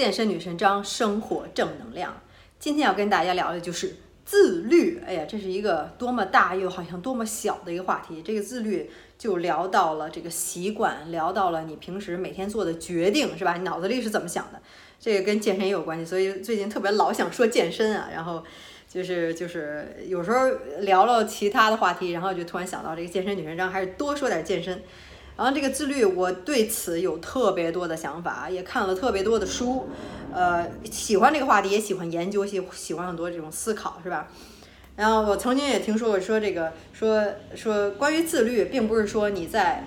健身女神张，生活正能量。今天要跟大家聊的就是自律。哎呀，这是一个多么大又好像多么小的一个话题。这个自律就聊到了这个习惯，聊到了你平时每天做的决定，是吧？你脑子里是怎么想的？这个跟健身也有关系。所以最近特别老想说健身啊，然后就是就是有时候聊聊其他的话题，然后就突然想到这个健身女神张，还是多说点健身。然后这个自律，我对此有特别多的想法，也看了特别多的书，呃，喜欢这个话题，也喜欢研究，喜喜欢很多这种思考，是吧？然后我曾经也听说过，说这个说说关于自律，并不是说你在，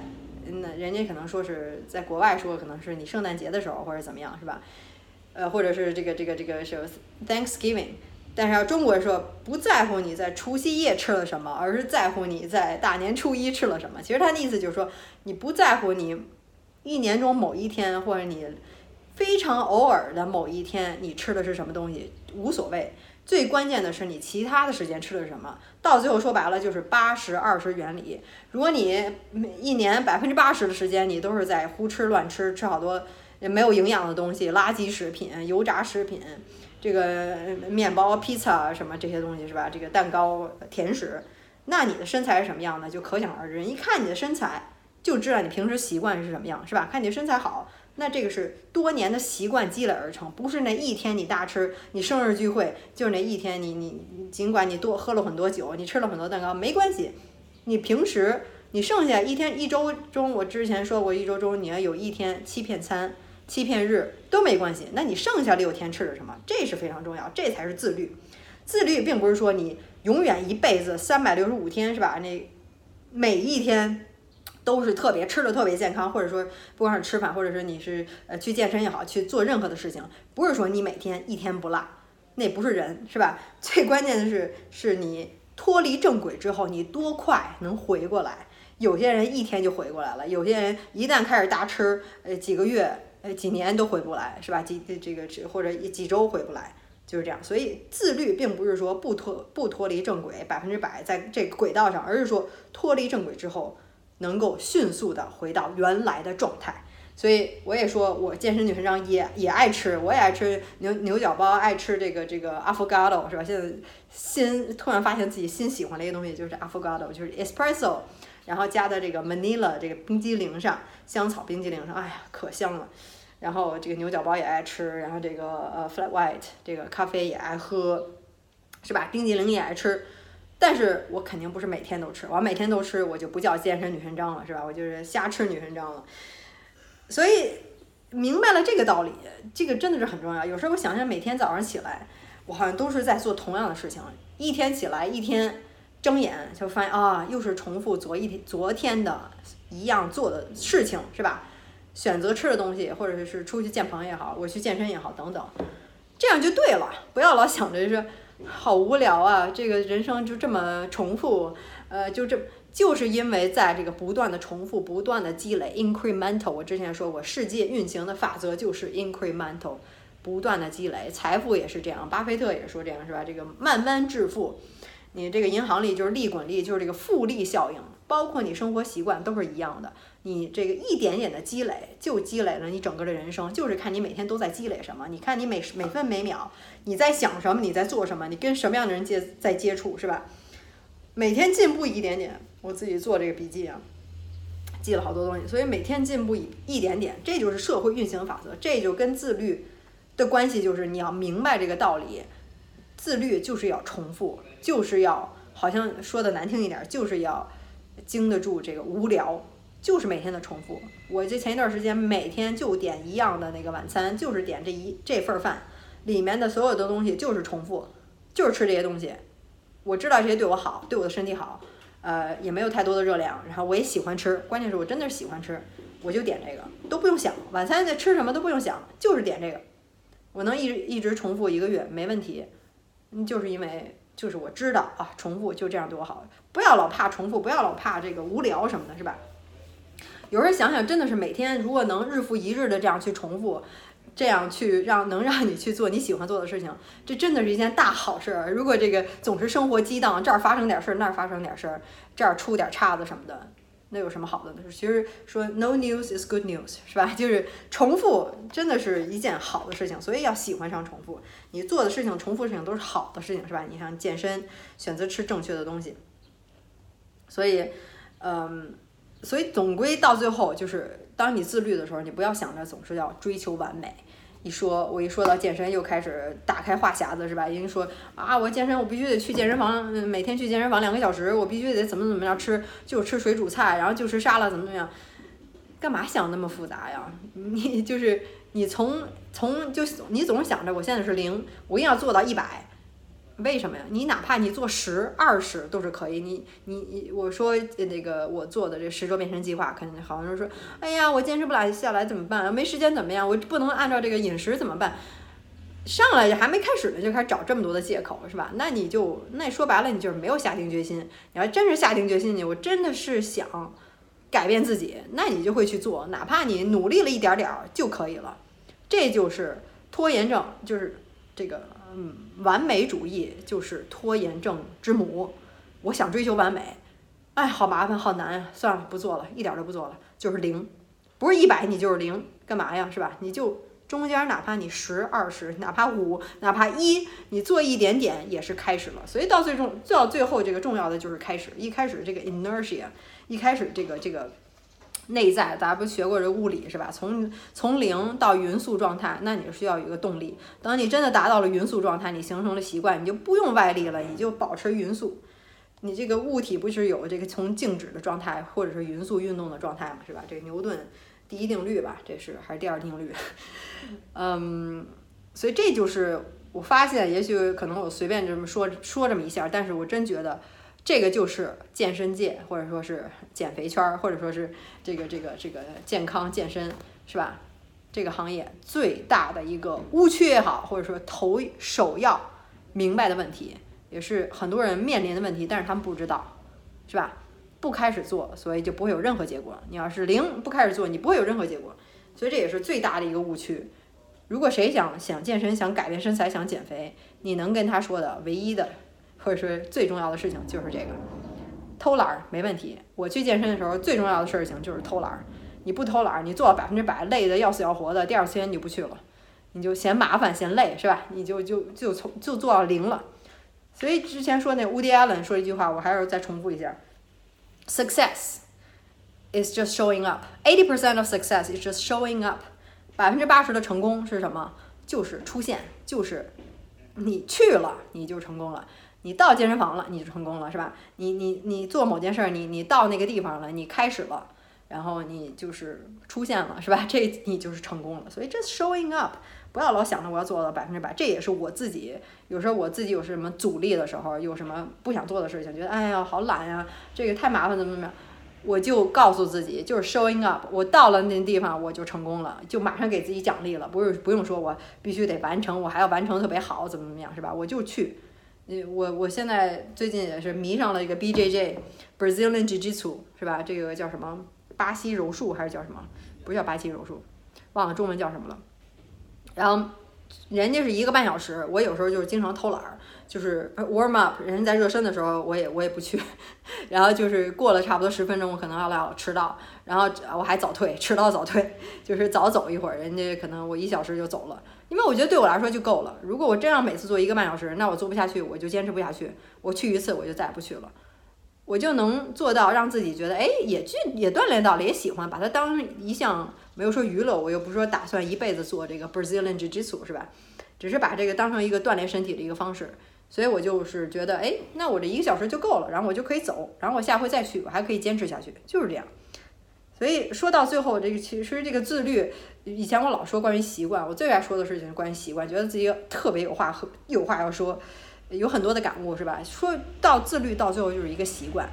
那人家可能说是在国外说，可能是你圣诞节的时候或者怎么样，是吧？呃，或者是这个这个这个是 Thanksgiving。但是要中国人说不在乎你在除夕夜吃了什么，而是在乎你在大年初一吃了什么。其实他的意思就是说，你不在乎你一年中某一天，或者你非常偶尔的某一天你吃的是什么东西无所谓。最关键的是你其他的时间吃的是什么。到最后说白了就是八十二十原理。如果你每一年百分之八十的时间你都是在胡吃乱吃，吃好多没有营养的东西，垃圾食品、油炸食品。这个面包、披萨什么这些东西是吧？这个蛋糕、甜食，那你的身材是什么样的，就可想而知。一看你的身材，就知道你平时习惯是什么样，是吧？看你的身材好，那这个是多年的习惯积累而成，不是那一天你大吃，你生日聚会就是那一天你你尽管你多喝了很多酒，你吃了很多蛋糕没关系，你平时你剩下一天一周中，我之前说过一周中你要有一天欺骗餐。欺骗日都没关系，那你剩下六天吃的什么？这是非常重要，这才是自律。自律并不是说你永远一辈子三百六十五天是吧？那每一天都是特别吃的特别健康，或者说不管是吃饭，或者是你是呃去健身也好，去做任何的事情，不是说你每天一天不落，那不是人是吧？最关键的是，是你脱离正轨之后，你多快能回过来？有些人一天就回过来了，有些人一旦开始大吃，呃几个月。呃，几年都回不来，是吧？几这个或者几周回不来，就是这样。所以自律并不是说不脱不脱离正轨，百分之百在这个轨道上，而是说脱离正轨之后，能够迅速的回到原来的状态。所以我也说，我健身女神上也也爱吃，我也爱吃牛牛角包，爱吃这个这个 affogato，是吧？现在新突然发现自己新喜欢的一个东西就是 affogato，就是 espresso，然后加在这个 Manila 这个冰激凌上，香草冰激凌上，哎呀，可香了。然后这个牛角包也爱吃，然后这个呃 flat white 这个咖啡也爱喝，是吧？冰激凌也爱吃，但是我肯定不是每天都吃，我要每天都吃我就不叫健身女神张了，是吧？我就是瞎吃女神张了。所以明白了这个道理，这个真的是很重要。有时候我想想，每天早上起来，我好像都是在做同样的事情，一天起来一天睁眼就发现啊，又是重复昨一天昨天的一样做的事情，是吧？选择吃的东西，或者是出去见朋友也好，我去健身也好，等等，这样就对了。不要老想着是好无聊啊，这个人生就这么重复，呃，就这就是因为在这个不断的重复、不断的积累，incremental。我之前说过，世界运行的法则就是 incremental，不断的积累，财富也是这样。巴菲特也说这样，是吧？这个慢慢致富，你这个银行里就是利滚利，就是这个复利效应。包括你生活习惯都是一样的，你这个一点点的积累，就积累了你整个的人生。就是看你每天都在积累什么，你看你每每分每秒你在想什么，你在做什么，你跟什么样的人接在接触，是吧？每天进步一点点，我自己做这个笔记啊，记了好多东西。所以每天进步一一点点，这就是社会运行法则。这就跟自律的关系，就是你要明白这个道理，自律就是要重复，就是要好像说的难听一点，就是要。经得住这个无聊，就是每天的重复。我这前一段时间每天就点一样的那个晚餐，就是点这一这份饭，里面的所有的东西就是重复，就是吃这些东西。我知道这些对我好，对我的身体好，呃，也没有太多的热量，然后我也喜欢吃。关键是我真的是喜欢吃，我就点这个，都不用想晚餐在吃什么都不用想，就是点这个。我能一直一直重复一个月没问题，嗯，就是因为。就是我知道啊，重复就这样对我好，不要老怕重复，不要老怕这个无聊什么的，是吧？有时候想想，真的是每天如果能日复一日的这样去重复，这样去让能让你去做你喜欢做的事情，这真的是一件大好事儿。如果这个总是生活激荡，这儿发生点事儿，那儿发生点事儿，这儿出点岔子什么的，那有什么好的呢？其实说 no news is good news 是吧？就是重复真的是一件好的事情，所以要喜欢上重复。你做的事情，重复事情都是好的事情，是吧？你像健身，选择吃正确的东西。所以，嗯，所以总归到最后，就是当你自律的时候，你不要想着总是要追求完美。一说，我一说到健身，又开始打开话匣子，是吧？因为说啊，我健身，我必须得去健身房，每天去健身房两个小时，我必须得怎么怎么样吃，就吃水煮菜，然后就吃沙拉，怎么怎么样？干嘛想那么复杂呀？你就是你从从就你总是想着我现在是零，我一定要做到一百。为什么呀？你哪怕你做十、二十都是可以。你你，我说那个我做的这十周变身计划，肯定好多人说，哎呀，我坚持不来下来怎么办？没时间怎么样？我不能按照这个饮食怎么办？上来还没开始呢，就开始找这么多的借口，是吧？那你就那说白了，你就是没有下定决心。你要真是下定决心，你我真的是想改变自己，那你就会去做，哪怕你努力了一点点儿就可以了。这就是拖延症，就是这个。嗯，完美主义就是拖延症之母。我想追求完美，哎，好麻烦，好难呀！算了，不做了，一点都不做了，就是零，不是一百，你就是零，干嘛呀？是吧？你就中间哪怕你十、二十，哪怕五，哪怕一，你做一点点也是开始了。所以到最终，到最后，这个重要的就是开始。一开始这个 inertia，一开始这个这个。内在，咱不学过这物理是吧？从从零到匀速状态，那你需要有一个动力。等你真的达到了匀速状态，你形成了习惯，你就不用外力了，你就保持匀速。你这个物体不是有这个从静止的状态，或者是匀速运动的状态嘛，是吧？这个牛顿第一定律吧，这是还是第二定律？嗯，所以这就是我发现，也许可能我随便这么说说这么一下，但是我真觉得。这个就是健身界，或者说是减肥圈儿，或者说是这个这个这个健康健身，是吧？这个行业最大的一个误区也好，或者说头首要明白的问题，也是很多人面临的问题，但是他们不知道，是吧？不开始做，所以就不会有任何结果。你要是零不开始做，你不会有任何结果。所以这也是最大的一个误区。如果谁想想健身、想改变身材、想减肥，你能跟他说的唯一的。或者说最重要的事情就是这个，偷懒儿没问题。我去健身的时候，最重要的事情就是偷懒儿。你不偷懒儿，你做到百分之百，累得要死要活的，第二天你就不去了，你就嫌麻烦嫌累，是吧？你就就就从就做到零了。所以之前说那 Woody Allen 说一句话，我还是再重复一下：Success is just showing up. Eighty percent of success is just showing up. 百分之八十的成功是什么？就是出现，就是你去了，你就成功了。你到健身房了，你就成功了，是吧？你你你做某件事儿，你你到那个地方了，你开始了，然后你就是出现了，是吧？这你就是成功了。所以这 showing up，不要老想着我要做到百分之百。这也是我自己有时候我自己有什么阻力的时候，有什么不想做的事情，觉得哎呀好懒呀，这个太麻烦，怎么怎么样，我就告诉自己就是 showing up，我到了那地方我就成功了，就马上给自己奖励了，不是不用说我必须得完成，我还要完成特别好，怎么怎么样，是吧？我就去。我我现在最近也是迷上了一个 BJJ，Brazilian Jiu-Jitsu，是吧？这个叫什么？巴西柔术还是叫什么？不是叫巴西柔术，忘了中文叫什么了。然后人家是一个半小时，我有时候就是经常偷懒儿，就是 warm up，人在热身的时候，我也我也不去。然后就是过了差不多十分钟，我可能要要迟到，然后我还早退，迟到早退，就是早走一会儿，人家可能我一小时就走了。因为我觉得对我来说就够了。如果我真要每次做一个半小时，那我做不下去，我就坚持不下去。我去一次，我就再也不去了。我就能做到让自己觉得，哎，也去也锻炼到了，也喜欢，把它当一项没有说娱乐，我又不是说打算一辈子做这个 Brazilian Jiu-Jitsu 是吧？只是把这个当成一个锻炼身体的一个方式。所以我就是觉得，哎，那我这一个小时就够了，然后我就可以走，然后我下回再去，我还可以坚持下去，就是这样。所以说到最后，这个其实这个自律。以前我老说关于习惯，我最爱说的事情是关于习惯，觉得自己特别有话和有话要说，有很多的感悟，是吧？说到自律，到最后就是一个习惯，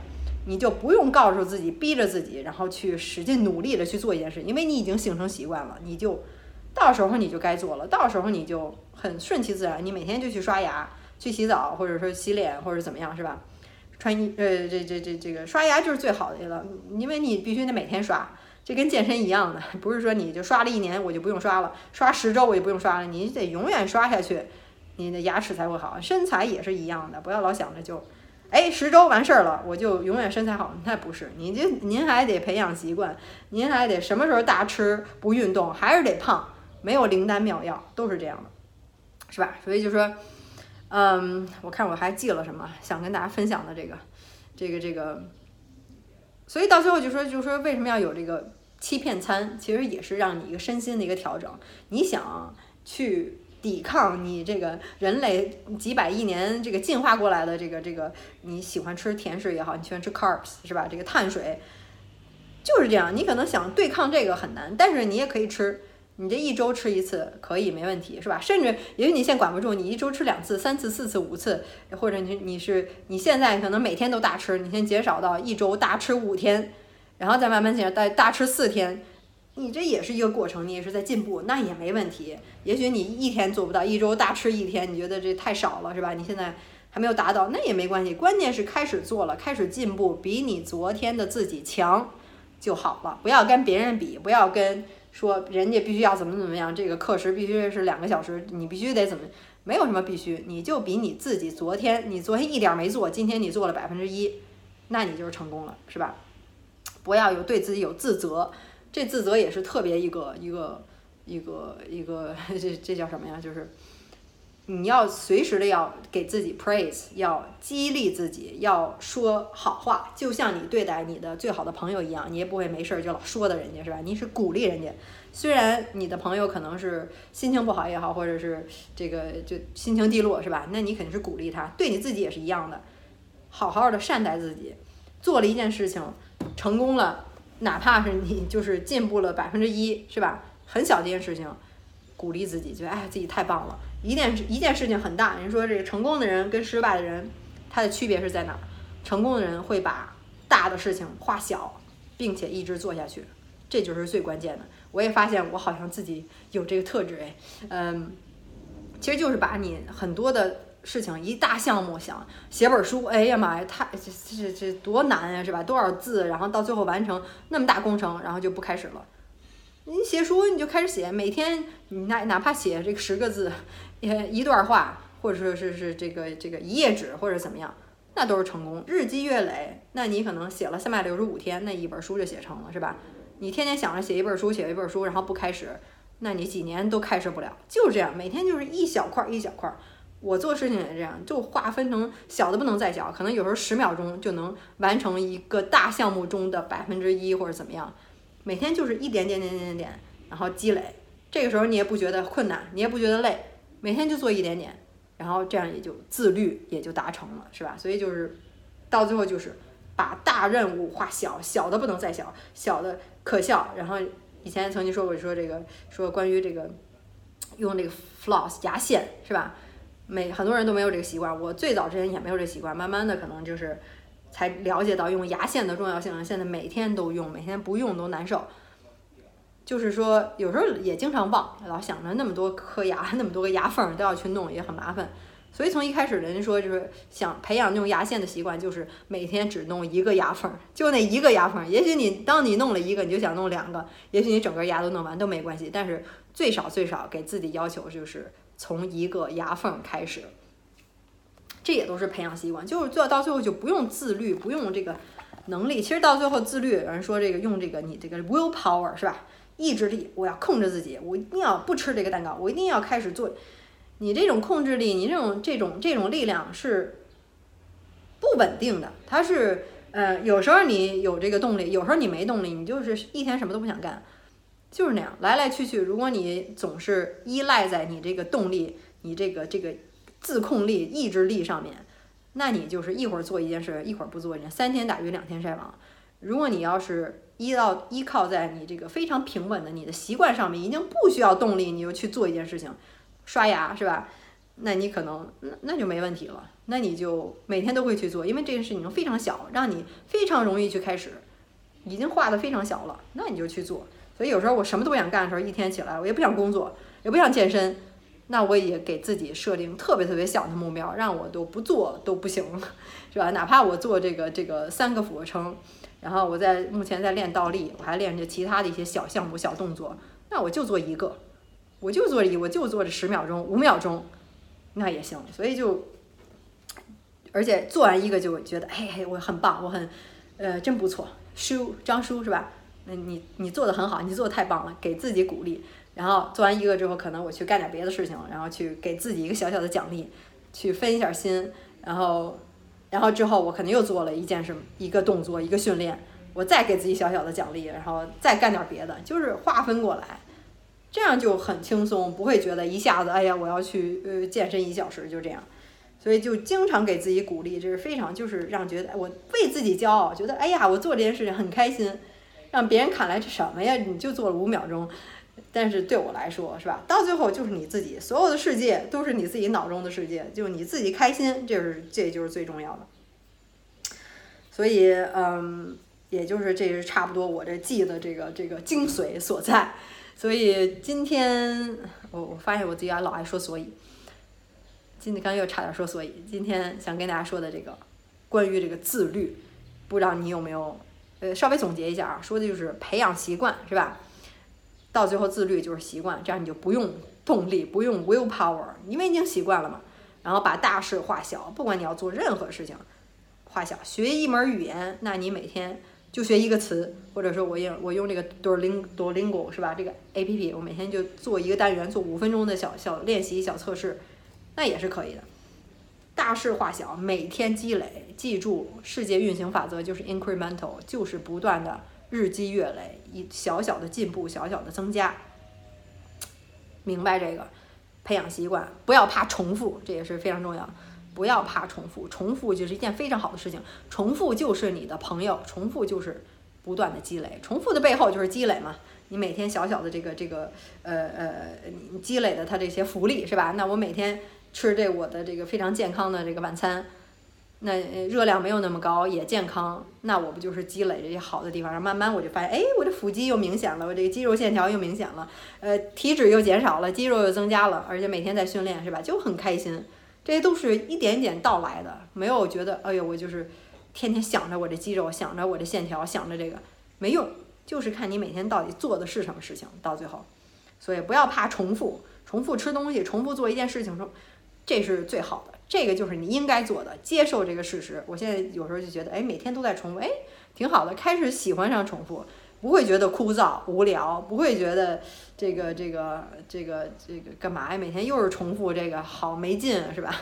你就不用告诉自己，逼着自己，然后去使劲努力的去做一件事，因为你已经形成习惯了，你就到时候你就该做了，到时候你就很顺其自然，你每天就去刷牙、去洗澡，或者说洗脸，或者怎么样，是吧？穿衣呃这这这这个刷牙就是最好的了，因为你必须得每天刷。这跟健身一样的，不是说你就刷了一年我就不用刷了，刷十周我就不用刷了，你得永远刷下去，你的牙齿才会好。身材也是一样的，不要老想着就，哎，十周完事儿了，我就永远身材好，那不是，你这您还得培养习惯，您还得什么时候大吃不运动，还是得胖，没有灵丹妙药，都是这样的，是吧？所以就说，嗯，我看我还记了什么想跟大家分享的这个，这个这个，所以到最后就说就说为什么要有这个欺骗餐，其实也是让你一个身心的一个调整，你想去。抵抗你这个人类几百亿年这个进化过来的这个这个你喜欢吃甜食也好，你喜欢吃 carbs 是吧？这个碳水就是这样。你可能想对抗这个很难，但是你也可以吃。你这一周吃一次可以没问题是吧？甚至也许你现在管不住，你一周吃两次、三次、四次、五次，或者你你是你现在可能每天都大吃，你先减少到一周大吃五天，然后再慢慢减大大吃四天。你这也是一个过程，你也是在进步，那也没问题。也许你一天做不到，一周大吃一天，你觉得这太少了，是吧？你现在还没有达到，那也没关系。关键是开始做了，开始进步，比你昨天的自己强就好了。不要跟别人比，不要跟说人家必须要怎么怎么样，这个课时必须是两个小时，你必须得怎么，没有什么必须，你就比你自己昨天，你昨天一点没做，今天你做了百分之一，那你就是成功了，是吧？不要有对自己有自责。这自责也是特别一个一个一个一个，这这叫什么呀？就是你要随时的要给自己 praise，要激励自己，要说好话，就像你对待你的最好的朋友一样，你也不会没事就老说的人家是吧？你是鼓励人家，虽然你的朋友可能是心情不好也好，或者是这个就心情低落是吧？那你肯定是鼓励他，对你自己也是一样的，好好的善待自己，做了一件事情成功了。哪怕是你就是进步了百分之一，是吧？很小的一件事情，鼓励自己，觉得哎自己太棒了。一件一件事情很大，人说这个成功的人跟失败的人，他的区别是在哪儿？成功的人会把大的事情化小，并且一直做下去，这就是最关键的。我也发现我好像自己有这个特质哎，嗯，其实就是把你很多的。事情一大项目想写本书，哎呀妈呀，太这这这多难呀，是吧？多少字，然后到最后完成那么大工程，然后就不开始了。你写书你就开始写，每天你哪哪怕写这个十个字，也一段话，或者说是是这个这个一页纸或者怎么样，那都是成功。日积月累，那你可能写了三百六十五天，那一本书就写成了，是吧？你天天想着写一本书，写一本书，然后不开始，那你几年都开始不了。就是这样，每天就是一小块一小块。我做事情也这样，就划分成小的不能再小，可能有时候十秒钟就能完成一个大项目中的百分之一或者怎么样。每天就是一点点点点点，然后积累。这个时候你也不觉得困难，你也不觉得累，每天就做一点点，然后这样也就自律也就达成了，是吧？所以就是到最后就是把大任务化小，小的不能再小，小的可笑。然后以前曾经说过说这个说关于这个用这个 floss 牙线，是吧？每很多人都没有这个习惯，我最早之前也没有这习惯，慢慢的可能就是才了解到用牙线的重要性。现在每天都用，每天不用都难受。就是说有时候也经常忘，老想着那么多颗牙，那么多个牙缝都要去弄，也很麻烦。所以从一开始人家说就是想培养用牙线的习惯，就是每天只弄一个牙缝，就那一个牙缝。也许你当你弄了一个，你就想弄两个，也许你整个牙都弄完都没关系，但是最少最少给自己要求就是。从一个牙缝开始，这也都是培养习惯，就是做到最后就不用自律，不用这个能力。其实到最后自律，有人说这个用这个你这个 will power 是吧？意志力，我要控制自己，我一定要不吃这个蛋糕，我一定要开始做。你这种控制力，你这种这种这种力量是不稳定的，它是呃，有时候你有这个动力，有时候你没动力，你就是一天什么都不想干。就是那样，来来去去。如果你总是依赖在你这个动力、你这个这个自控力、意志力上面，那你就是一会儿做一件事，一会儿不做一件，三天打鱼两天晒网。如果你要是依到依靠在你这个非常平稳的你的习惯上面，已经不需要动力，你就去做一件事情，刷牙是吧？那你可能那那就没问题了，那你就每天都会去做，因为这件事情非常小，让你非常容易去开始，已经画的非常小了，那你就去做。所以有时候我什么都不想干的时候，一天起来我也不想工作，也不想健身，那我也给自己设定特别特别小的目标，让我都不做都不行，是吧？哪怕我做这个这个三个俯卧撑，然后我在目前在练倒立，我还练着其他的一些小项目、小动作，那我就做一个，我就做一，我就做这十秒钟、五秒钟，那也行。所以就而且做完一个就觉得，嘿嘿，我很棒，我很，呃，真不错。叔，张叔是吧？那你你做的很好，你做的太棒了，给自己鼓励。然后做完一个之后，可能我去干点别的事情，然后去给自己一个小小的奖励，去分一下心。然后，然后之后我可能又做了一件什么一个动作，一个训练，我再给自己小小的奖励，然后再干点别的，就是划分过来，这样就很轻松，不会觉得一下子，哎呀，我要去呃健身一小时，就这样。所以就经常给自己鼓励，这是非常就是让觉得我为自己骄傲，觉得哎呀，我做这件事情很开心，让别人看来这什么呀？你就做了五秒钟，但是对我来说是吧？到最后就是你自己，所有的世界都是你自己脑中的世界，就你自己开心，这是这就是最重要的。所以嗯，也就是这是差不多我这记的这个这个精髓所在。所以今天我我发现我自己还老爱说所以。今天刚又差点说，所以今天想跟大家说的这个关于这个自律，不知道你有没有呃稍微总结一下啊？说的就是培养习惯是吧？到最后自律就是习惯，这样你就不用动力，不用 will power，因为已经习惯了嘛。然后把大事化小，不管你要做任何事情，化小。学一门语言，那你每天就学一个词，或者说我用我用这个 Duolingo 是吧？这个 A P P，我每天就做一个单元，做五分钟的小小练习、小测试。那也是可以的，大事化小，每天积累，记住世界运行法则就是 incremental，就是不断的日积月累，一小小的进步，小小的增加。明白这个，培养习惯，不要怕重复，这也是非常重要。不要怕重复，重复就是一件非常好的事情，重复就是你的朋友，重复就是不断的积累，重复的背后就是积累嘛。你每天小小的这个这个呃呃，你积累的它这些福利是吧？那我每天。吃这我的这个非常健康的这个晚餐，那热量没有那么高，也健康，那我不就是积累这些好的地方，然后慢慢我就发现，哎，我这腹肌又明显了，我这个肌肉线条又明显了，呃，体脂又减少了，肌肉又增加了，而且每天在训练是吧，就很开心。这些都是一点一点到来的，没有觉得，哎呦，我就是天天想着我这肌肉，想着我这线条，想着这个没用，就是看你每天到底做的是什么事情，到最后，所以不要怕重复，重复吃东西，重复做一件事情中。这是最好的，这个就是你应该做的，接受这个事实。我现在有时候就觉得，哎，每天都在重复，哎，挺好的，开始喜欢上重复，不会觉得枯燥无聊，不会觉得这个这个这个这个干嘛呀？每天又是重复这个，好没劲，是吧？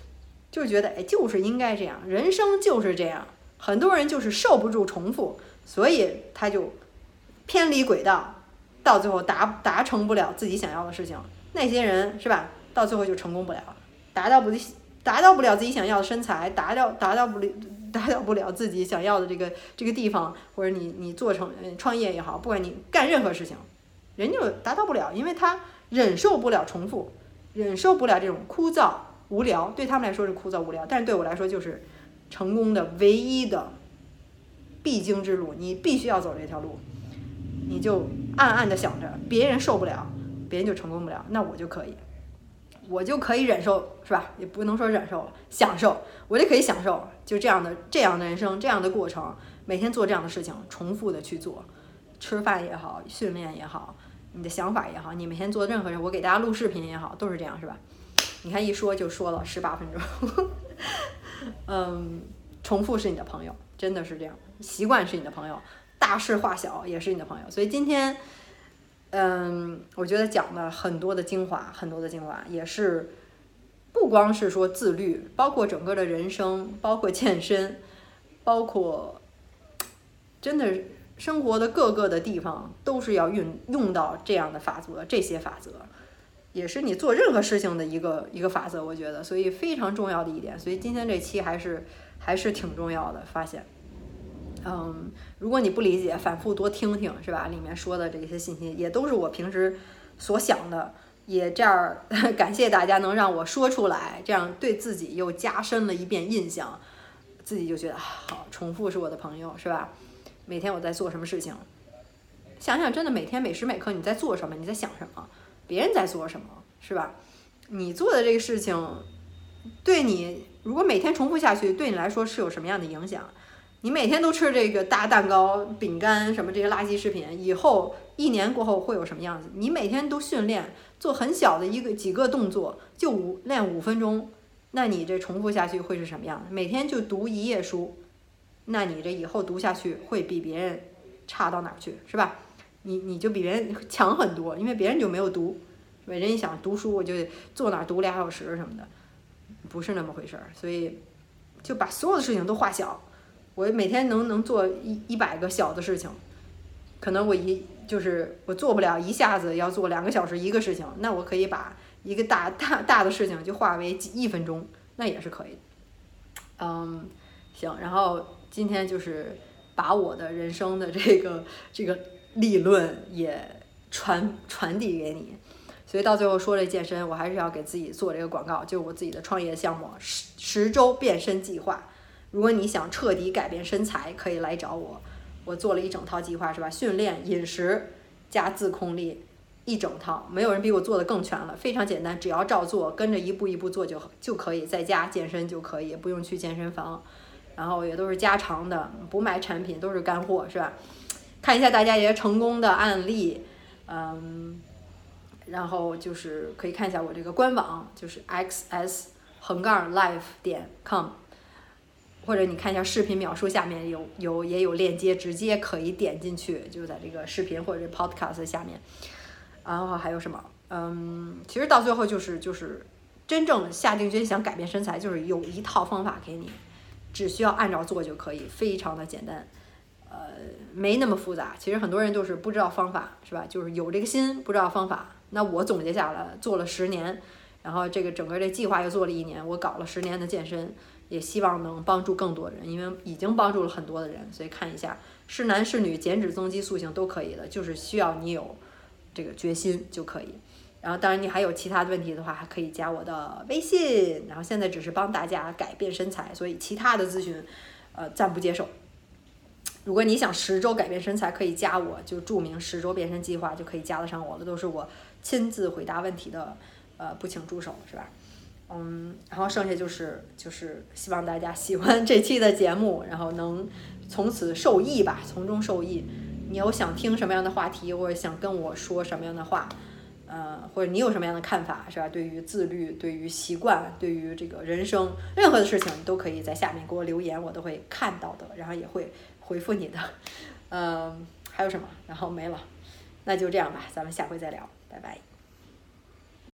就觉得，哎，就是应该这样，人生就是这样。很多人就是受不住重复，所以他就偏离轨道，到最后达达成不了自己想要的事情。那些人是吧？到最后就成功不了。达到不达到不了自己想要的身材，达到达到不了 达到不了自己想要的这个这个地方，或者你你做成创业也好，不管你干任何事情，人就达到不了，因为他忍受不了重复，忍受不了这种枯燥无聊，对他们来说是枯燥无聊，但是对我来说就是成功的唯一的必经之路，你必须要走这条路，你就暗暗的想着，别人受不了，别人就成功不了，那我就可以。我就可以忍受，是吧？也不能说忍受了，享受，我就可以享受，就这样的这样的人生，这样的过程，每天做这样的事情，重复的去做，吃饭也好，训练也好，你的想法也好，你每天做任何事，我给大家录视频也好，都是这样，是吧？你看一说就说了十八分钟，嗯，重复是你的朋友，真的是这样，习惯是你的朋友，大事化小也是你的朋友，所以今天。嗯，我觉得讲的很多的精华，很多的精华，也是不光是说自律，包括整个的人生，包括健身，包括真的生活的各个的地方，都是要运用到这样的法则，这些法则也是你做任何事情的一个一个法则，我觉得，所以非常重要的一点，所以今天这期还是还是挺重要的发现。嗯，如果你不理解，反复多听听，是吧？里面说的这些信息也都是我平时所想的，也这样 感谢大家能让我说出来，这样对自己又加深了一遍印象，自己就觉得好，重复是我的朋友，是吧？每天我在做什么事情，想想真的每天每时每刻你在做什么，你在想什么，别人在做什么，是吧？你做的这个事情，对你如果每天重复下去，对你来说是有什么样的影响？你每天都吃这个大蛋糕、饼干什么这些垃圾食品，以后一年过后会有什么样子？你每天都训练做很小的一个几个动作，就五练五分钟，那你这重复下去会是什么样的？每天就读一页书，那你这以后读下去会比别人差到哪儿去，是吧？你你就比别人强很多，因为别人就没有读，人一想读书，我就坐那儿读俩小时什么的，不是那么回事儿。所以就把所有的事情都化小，我每天能能做一一百个小的事情，可能我一就是我做不了一下子要做两个小时一个事情，那我可以把一个大大大的事情就化为几一分钟，那也是可以。嗯，行，然后今天就是把我的人生的这个这个。理论也传传递给你，所以到最后说这健身，我还是要给自己做这个广告，就是我自己的创业项目十十周变身计划。如果你想彻底改变身材，可以来找我。我做了一整套计划，是吧？训练、饮食加自控力，一整套，没有人比我做的更全了。非常简单，只要照做，跟着一步一步做就就可以，在家健身就可以，不用去健身房。然后也都是家常的，不卖产品，都是干货，是吧？看一下大家一些成功的案例，嗯，然后就是可以看一下我这个官网，就是 x s 横杠 life 点 com，或者你看一下视频描述下面有有也有链接，直接可以点进去，就在这个视频或者 podcast 下面。然后还有什么？嗯，其实到最后就是就是真正下定决心想改变身材，就是有一套方法给你，只需要按照做就可以，非常的简单。呃，没那么复杂。其实很多人就是不知道方法，是吧？就是有这个心，不知道方法。那我总结下来，做了十年，然后这个整个这计划又做了一年，我搞了十年的健身，也希望能帮助更多人，因为已经帮助了很多的人。所以看一下，是男是女，减脂增肌塑形都可以的，就是需要你有这个决心就可以。然后当然你还有其他的问题的话，还可以加我的微信。然后现在只是帮大家改变身材，所以其他的咨询，呃，暂不接受。如果你想十周改变身材，可以加我，就注明十周变身计划，就可以加得上我了。都是我亲自回答问题的，呃，不请助手，是吧？嗯，然后剩下就是就是希望大家喜欢这期的节目，然后能从此受益吧，从中受益。你有想听什么样的话题，或者想跟我说什么样的话，呃，或者你有什么样的看法，是吧？对于自律，对于习惯，对于这个人生任何的事情，都可以在下面给我留言，我都会看到的，然后也会。回复你的，嗯，还有什么？然后没了，那就这样吧，咱们下回再聊，拜拜。